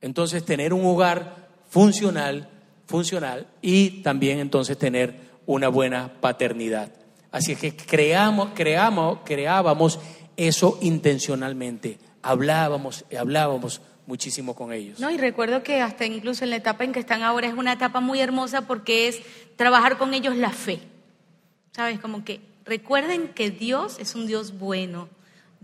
Entonces, tener un hogar funcional, funcional y también entonces tener una buena paternidad. Así que creamos, creamos, creábamos eso intencionalmente. Hablábamos, hablábamos muchísimo con ellos. No, y recuerdo que hasta incluso en la etapa en que están ahora es una etapa muy hermosa porque es trabajar con ellos la fe. ¿Sabes? Como que recuerden que Dios es un Dios bueno.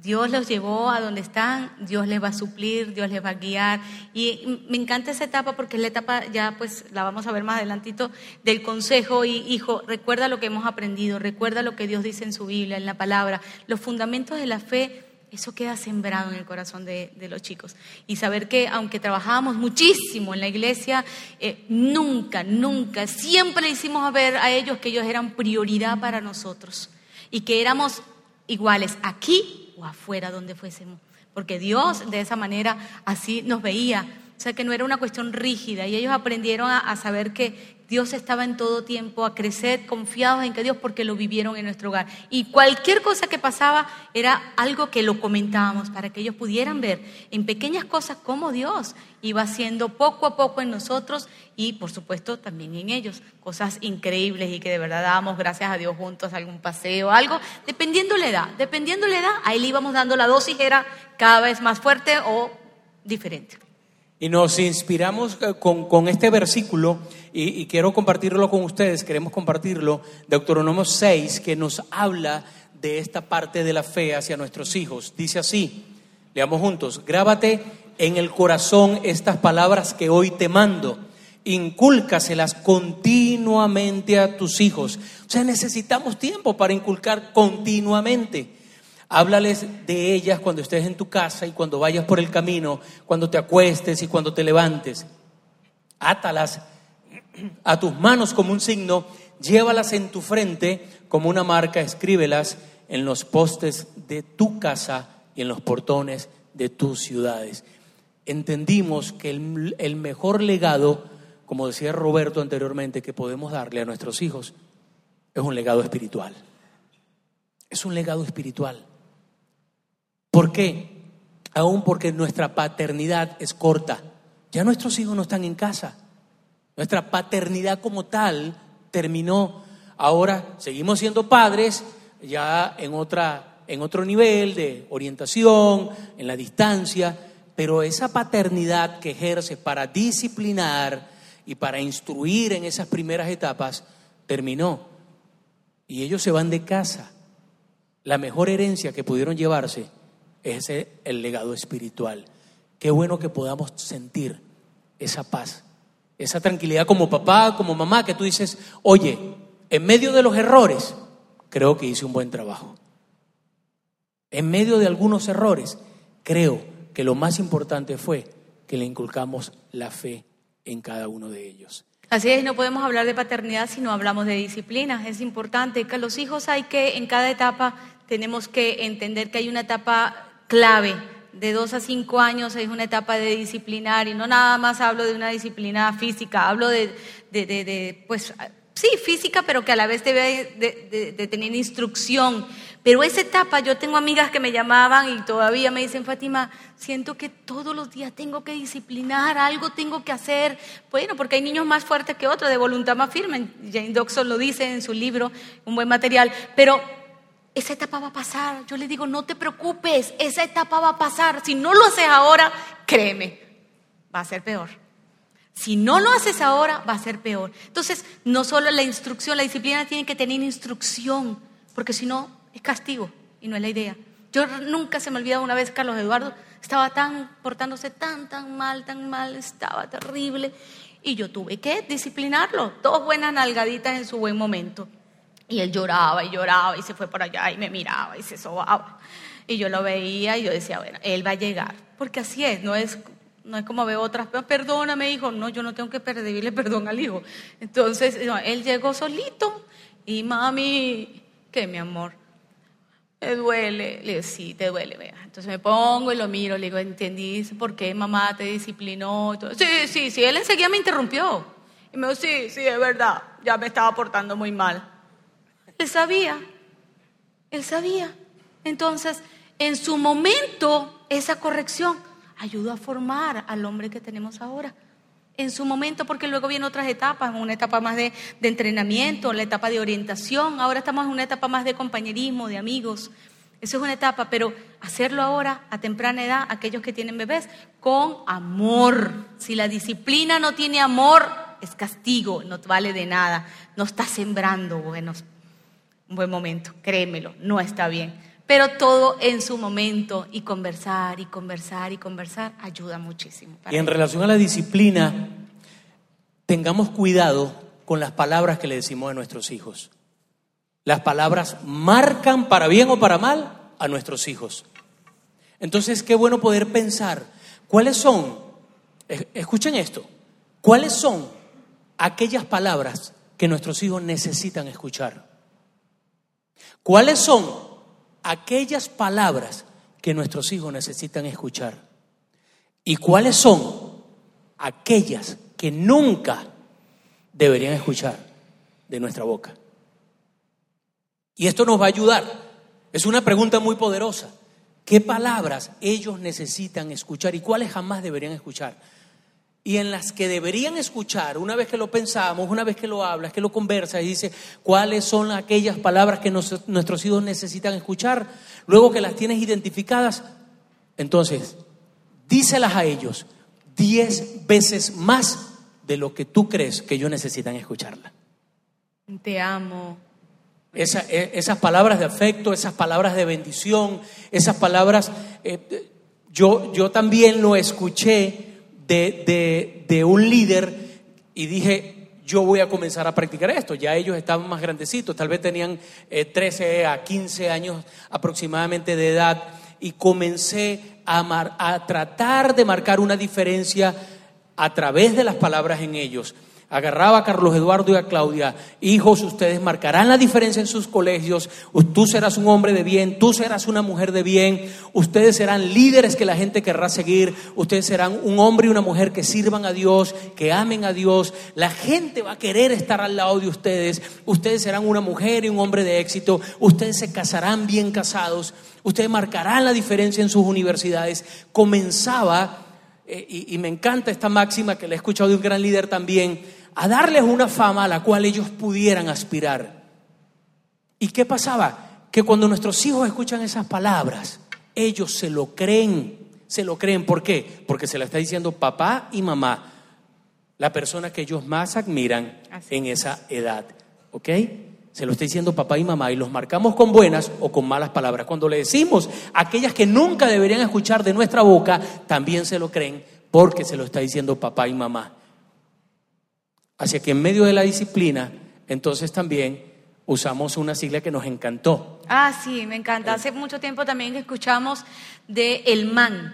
Dios los llevó a donde están, Dios les va a suplir, Dios les va a guiar. Y me encanta esa etapa porque es la etapa, ya pues la vamos a ver más adelantito, del consejo. Y hijo, recuerda lo que hemos aprendido, recuerda lo que Dios dice en su Biblia, en la palabra. Los fundamentos de la fe eso queda sembrado en el corazón de, los chicos. Y saber que aunque trabajábamos muchísimo en la iglesia, eh, nunca, nunca, siempre hicimos ver a ellos que ellos eran prioridad para nosotros y que éramos iguales aquí o afuera donde fuésemos. Porque Dios de esa manera así nos veía. O sea que no era una cuestión rígida y ellos aprendieron a saber que, Dios estaba en todo tiempo a crecer confiados en que Dios porque lo vivieron en nuestro hogar. Y cualquier cosa que pasaba era algo que lo comentábamos para que ellos pudieran ver en pequeñas cosas cómo Dios iba haciendo poco a poco en nosotros y por supuesto también en ellos. Cosas increíbles y que de verdad dábamos gracias a Dios juntos, algún paseo, algo, dependiendo la edad. Dependiendo la edad, ahí le íbamos dando la dosis, era cada vez más fuerte o diferente. Y nos inspiramos eh, con, este versículo y, quiero compartirlo con ustedes, queremos compartirlo, de Deuteronomio 6, que nos habla de esta parte de la fe hacia nuestros hijos. Dice así, leamos juntos, grábate en el corazón estas palabras que hoy te mando, incúlcaselas continuamente a tus hijos. O sea, necesitamos tiempo para inculcar continuamente. Háblales de ellas cuando estés en tu casa y cuando vayas por el camino, cuando te acuestes y cuando te levantes. Átalas a tus manos como un signo, llévalas en tu frente como una marca, escríbelas en los postes de tu casa y en los portones de tus ciudades. Entendimos que el, mejor legado, como decía Roberto anteriormente, que podemos darle a nuestros hijos es un legado espiritual. Es un legado espiritual. ¿Por qué? Aún porque nuestra paternidad es corta. Ya nuestros hijos no están en casa. Nuestra paternidad como tal terminó. Ahora seguimos siendo padres ya en, otra, en otro nivel de orientación, en la distancia, pero esa paternidad que ejerce para disciplinar y para instruir en esas primeras etapas terminó. Y ellos se van de casa. La mejor herencia que pudieron llevarse es el legado espiritual. Qué bueno que podamos sentir esa paz, esa tranquilidad como papá, como mamá, que tú dices, oye, en medio de los errores, creo que hice un buen trabajo. En medio de algunos errores, creo que lo más importante fue que le inculcamos la fe en cada uno de ellos. Así es, no podemos hablar de paternidad si no hablamos de disciplina. Es importante que los hijos hay que, en cada etapa, tenemos que entender que hay una etapa clave. De dos a cinco años es una etapa de disciplinar y no nada más hablo de una disciplina física, hablo de, de, pues, sí, física, pero que a la vez debe de, tener instrucción. Pero esa etapa, yo tengo amigas que me llamaban y todavía me dicen, Fátima, siento que todos los días tengo que disciplinar, algo tengo que hacer. Bueno, porque hay niños más fuertes que otros, de voluntad más firme. Jane Doxon lo dice en su libro, un buen material. Pero esa etapa va a pasar. Yo le digo, no te preocupes, esa etapa va a pasar. Si no lo haces ahora, créeme, va a ser peor. Si no lo haces ahora, va a ser peor. Entonces, no solo la instrucción, la disciplina tiene que tener instrucción, porque si no, es castigo y no es la idea. Yo nunca se me olvida una vez Carlos Eduardo estaba tan portándose tan tan mal, tan mal, estaba terrible y yo tuve que disciplinarlo, dos buenas nalgaditas en su buen momento. Y él lloraba y lloraba y se fue por allá y me miraba y se sobaba. Y yo lo veía y yo decía, bueno, él va a llegar. Porque así es, no es, no es como veo otras, perdóname hijo, no, yo no tengo que pedirle perdón al hijo. Entonces, él llegó solito y mami, ¿qué mi amor? ¿Te duele? Le digo, sí, te duele, vea. Entonces me pongo y lo miro, le digo, ¿entendí por qué mamá te disciplinó? Sí, sí, sí, él enseguida me interrumpió. Y me dijo, sí, sí, es verdad, ya me estaba portando muy mal. Él sabía, él sabía. Entonces, en su momento, esa corrección ayudó a formar al hombre que tenemos ahora. en su momento, porque luego vienen otras etapas, una etapa más de, de entrenamiento, la etapa de orientación, ahora estamos en una etapa más de compañerismo, de amigos. Eso es una etapa, pero hacerlo ahora, a temprana edad, aquellos que tienen bebés, con amor. Si la disciplina no tiene amor, es castigo, no vale de nada, no está sembrando buenos, un buen momento, créemelo, no está bien. Pero todo en su momento y conversar y conversar y conversar ayuda muchísimo. Y en relación a la disciplina, tengamos cuidado con las palabras que le decimos a nuestros hijos. Las palabras marcan para bien o para mal a nuestros hijos. Entonces, qué bueno poder pensar cuáles son, escuchen esto, cuáles son aquellas palabras que nuestros hijos necesitan escuchar. ¿Cuáles son aquellas palabras que nuestros hijos necesitan escuchar? ¿Y cuáles son aquellas que nunca deberían escuchar de nuestra boca? Y esto nos va a ayudar. Es una pregunta muy poderosa. ¿Qué palabras ellos necesitan escuchar y cuáles jamás deberían escuchar? Y en las que deberían escuchar, una vez que lo pensamos, una vez que lo hablas, que lo conversas y dice cuáles son aquellas palabras que nuestros hijos necesitan escuchar, luego que las tienes identificadas, entonces díselas a ellos diez veces más de lo que tú crees que ellos necesitan escucharla. Te amo, e, esas palabras de afecto, esas palabras de bendición, esas palabras, eh, yo, yo también lo escuché de, de, un líder y dije, yo voy a comenzar a practicar esto. Ya ellos estaban más grandecitos, tal vez tenían 13 eh, a 15 años aproximadamente de edad y comencé a, a tratar de marcar una diferencia a través de las palabras en ellos agarraba a Carlos Eduardo y a Claudia, hijos, ustedes marcarán la diferencia en sus colegios, tú serás un hombre de bien, tú serás una mujer de bien, ustedes serán líderes que la gente querrá seguir, ustedes serán un hombre y una mujer que sirvan a Dios, que amen a Dios, la gente va a querer estar al lado de ustedes, ustedes serán una mujer y un hombre de éxito, ustedes se casarán bien casados, ustedes marcarán la diferencia en sus universidades. Comenzaba, eh, y, y me encanta esta máxima que le he escuchado de un gran líder también, a darles una fama a la cual ellos pudieran aspirar. ¿Y qué pasaba? Que cuando nuestros hijos escuchan esas palabras, ellos se lo creen, se lo creen. ¿Por qué? Porque se la está diciendo papá y mamá, la persona que ellos más admiran en esa edad. ¿Ok? Se lo está diciendo papá y mamá y los marcamos con buenas o con malas palabras. Cuando le decimos aquellas que nunca deberían escuchar de nuestra boca, también se lo creen porque se lo está diciendo papá y mamá. Hacia que en medio de la disciplina, entonces también usamos una sigla que nos encantó. Ah, sí, me encanta. Hace mucho tiempo también escuchamos de el man.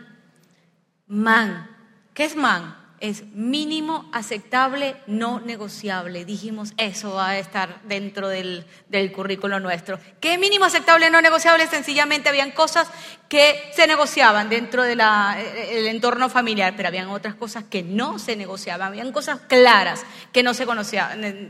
Man. ¿Qué es man? Es mínimo aceptable, no negociable. Dijimos, eso va a estar dentro del, del currículo nuestro. ¿Qué mínimo aceptable, no negociable? Sencillamente habían cosas que se negociaban dentro del eh, entorno familiar, pero habían otras cosas que no se negociaban. Habían cosas claras que no se,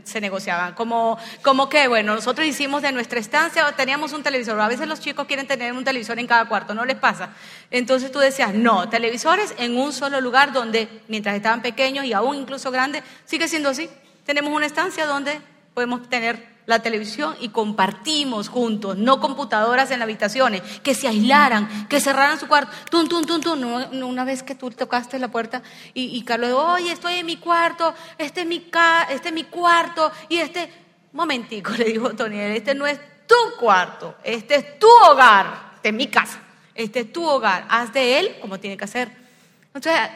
se negociaban. Como, como que, bueno, nosotros hicimos de nuestra estancia, teníamos un televisor. A veces los chicos quieren tener un televisor en cada cuarto, ¿no les pasa? Entonces tú decías, no, televisores en un solo lugar donde, mientras estaban pequeños y aún incluso grandes, sigue siendo así. Tenemos una estancia donde podemos tener la televisión y compartimos juntos, no computadoras en las habitaciones, que se aislaran, que cerraran su cuarto. Tum, tum, tum, tum. Una vez que tú tocaste la puerta y, Carlos dijo, oye, estoy en mi cuarto, este es mi, este es mi cuarto y este, momentico, le dijo Tony, este no es tu cuarto, este es tu hogar, este es mi casa, este es tu hogar, haz de él como tiene que hacer. Entonces,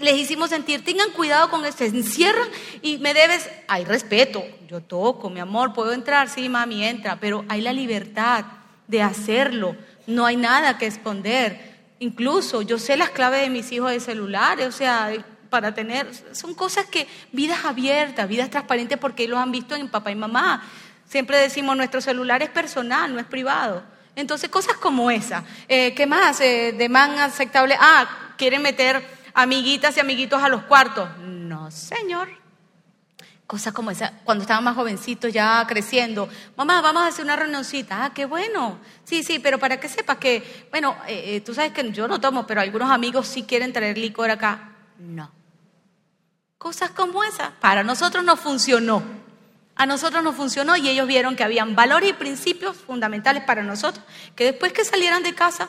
les hicimos sentir, tengan cuidado con esto, encierran y me debes, hay respeto, yo toco, mi amor, puedo entrar, sí, mami, entra, pero hay la libertad de hacerlo, no hay nada que esconder. Incluso yo sé las claves de mis hijos de celulares, o sea, para tener, son cosas que, vidas abiertas, vidas transparentes, porque ellos han visto en papá y mamá. Siempre decimos, nuestro celular es personal, no es privado. Entonces, cosas como esa. Eh, ¿Qué más? Eh, de aceptable. Ah, quieren meter amiguitas y amiguitos a los cuartos. No, señor. Cosas como esa, cuando estaban más jovencitos, ya creciendo. Mamá, vamos a hacer una reunioncita. Ah, qué bueno. Sí, sí, pero para que sepas que, bueno, eh, eh, tú sabes que yo no tomo, pero algunos amigos sí quieren traer licor acá. No. Cosas como esas. Para nosotros no funcionó. A nosotros nos funcionó y ellos vieron que habían valores y principios fundamentales para nosotros, que después que salieran de casa,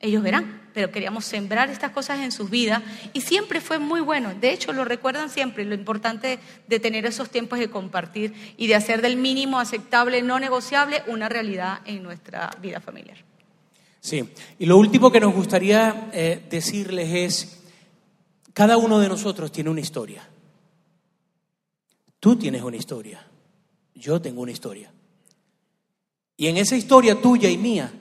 ellos verán. Pero queríamos sembrar estas cosas en sus vidas y siempre fue muy bueno. De hecho, lo recuerdan siempre, lo importante de tener esos tiempos de compartir y de hacer del mínimo aceptable, no negociable, una realidad en nuestra vida familiar. Sí, y lo último que nos gustaría eh, decirles es, cada uno de nosotros tiene una historia. Tú tienes una historia, yo tengo una historia. Y en esa historia tuya y mía,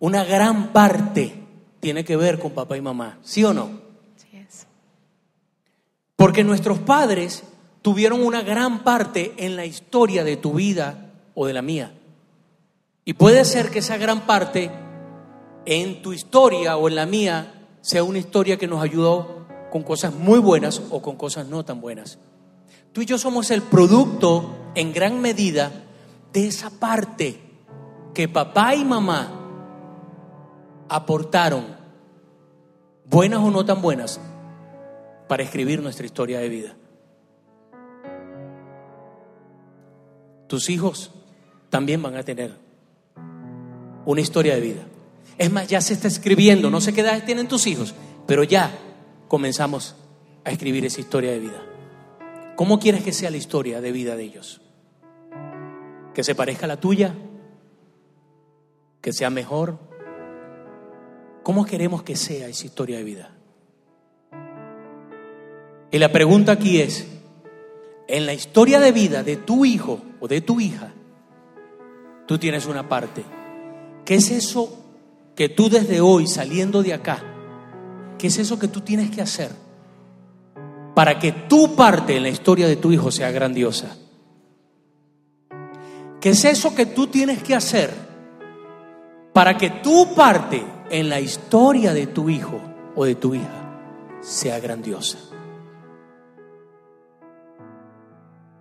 una gran parte tiene que ver con papá y mamá, ¿sí o no? Sí es. Porque nuestros padres tuvieron una gran parte en la historia de tu vida o de la mía. Y puede ser que esa gran parte en tu historia o en la mía sea una historia que nos ayudó con cosas muy buenas o con cosas no tan buenas. Tú y yo somos el producto en gran medida de esa parte que papá y mamá aportaron, buenas o no tan buenas, para escribir nuestra historia de vida. Tus hijos también van a tener una historia de vida. Es más, ya se está escribiendo, no sé qué edad tienen tus hijos, pero ya comenzamos a escribir esa historia de vida. ¿Cómo quieres que sea la historia de vida de ellos? ¿Que se parezca a la tuya? ¿Que sea mejor? ¿Cómo queremos que sea esa historia de vida? Y la pregunta aquí es, en la historia de vida de tu hijo o de tu hija, tú tienes una parte. ¿Qué es eso que tú desde hoy saliendo de acá, qué es eso que tú tienes que hacer? para que tu parte en la historia de tu hijo sea grandiosa. ¿Qué es eso que tú tienes que hacer para que tu parte en la historia de tu hijo o de tu hija sea grandiosa?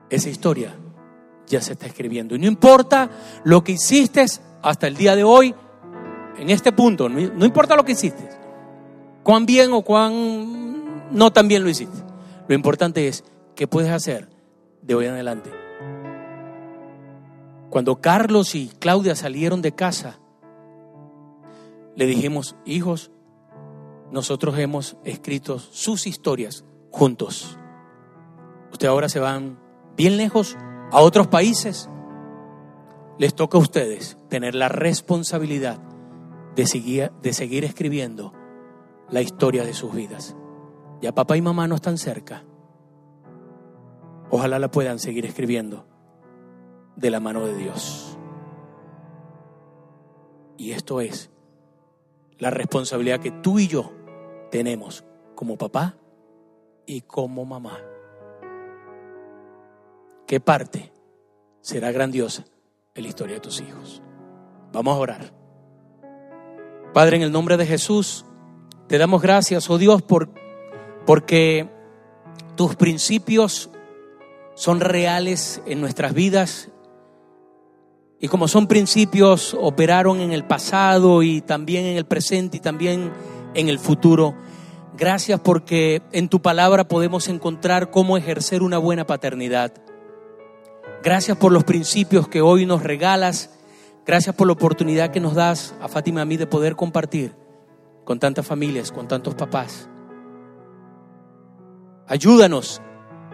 Esa historia ya se está escribiendo. Y no importa lo que hiciste hasta el día de hoy, en este punto, no, importa lo que hiciste, cuán bien o cuán no tan bien lo hiciste. Lo importante es qué puedes hacer de hoy en adelante. Cuando Carlos y Claudia salieron de casa, le dijimos, hijos, nosotros hemos escrito sus historias juntos. Ustedes ahora se van bien lejos a otros países. Les toca a ustedes tener la responsabilidad de seguir, de seguir escribiendo la historia de sus vidas. Ya papá y mamá no están cerca. Ojalá la puedan seguir escribiendo de la mano de Dios. Y esto es la responsabilidad que tú y yo tenemos como papá y como mamá. ¿Qué parte será grandiosa en la historia de tus hijos? Vamos a orar. Padre, en el nombre de Jesús, te damos gracias, oh Dios, por porque tus principios son reales en nuestras vidas y como son principios operaron en el pasado y también en el presente y también en el futuro. Gracias porque en tu palabra podemos encontrar cómo ejercer una buena paternidad. Gracias por los principios que hoy nos regalas. Gracias por la oportunidad que nos das a Fátima y a mí de poder compartir con tantas familias, con tantos papás. Ayúdanos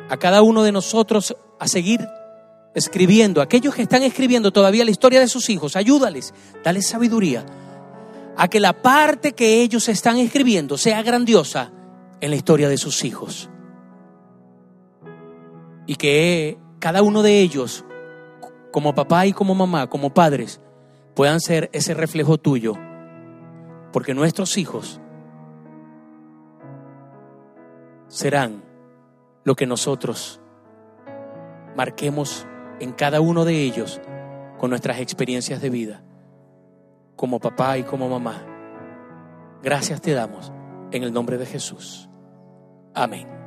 a cada uno de nosotros a seguir escribiendo. Aquellos que están escribiendo todavía la historia de sus hijos, ayúdales, dale sabiduría a que la parte que ellos están escribiendo sea grandiosa en la historia de sus hijos. Y que cada uno de ellos, como papá y como mamá, como padres, puedan ser ese reflejo tuyo. Porque nuestros hijos serán lo que nosotros marquemos en cada uno de ellos con nuestras experiencias de vida, como papá y como mamá. Gracias te damos en el nombre de Jesús. Amén.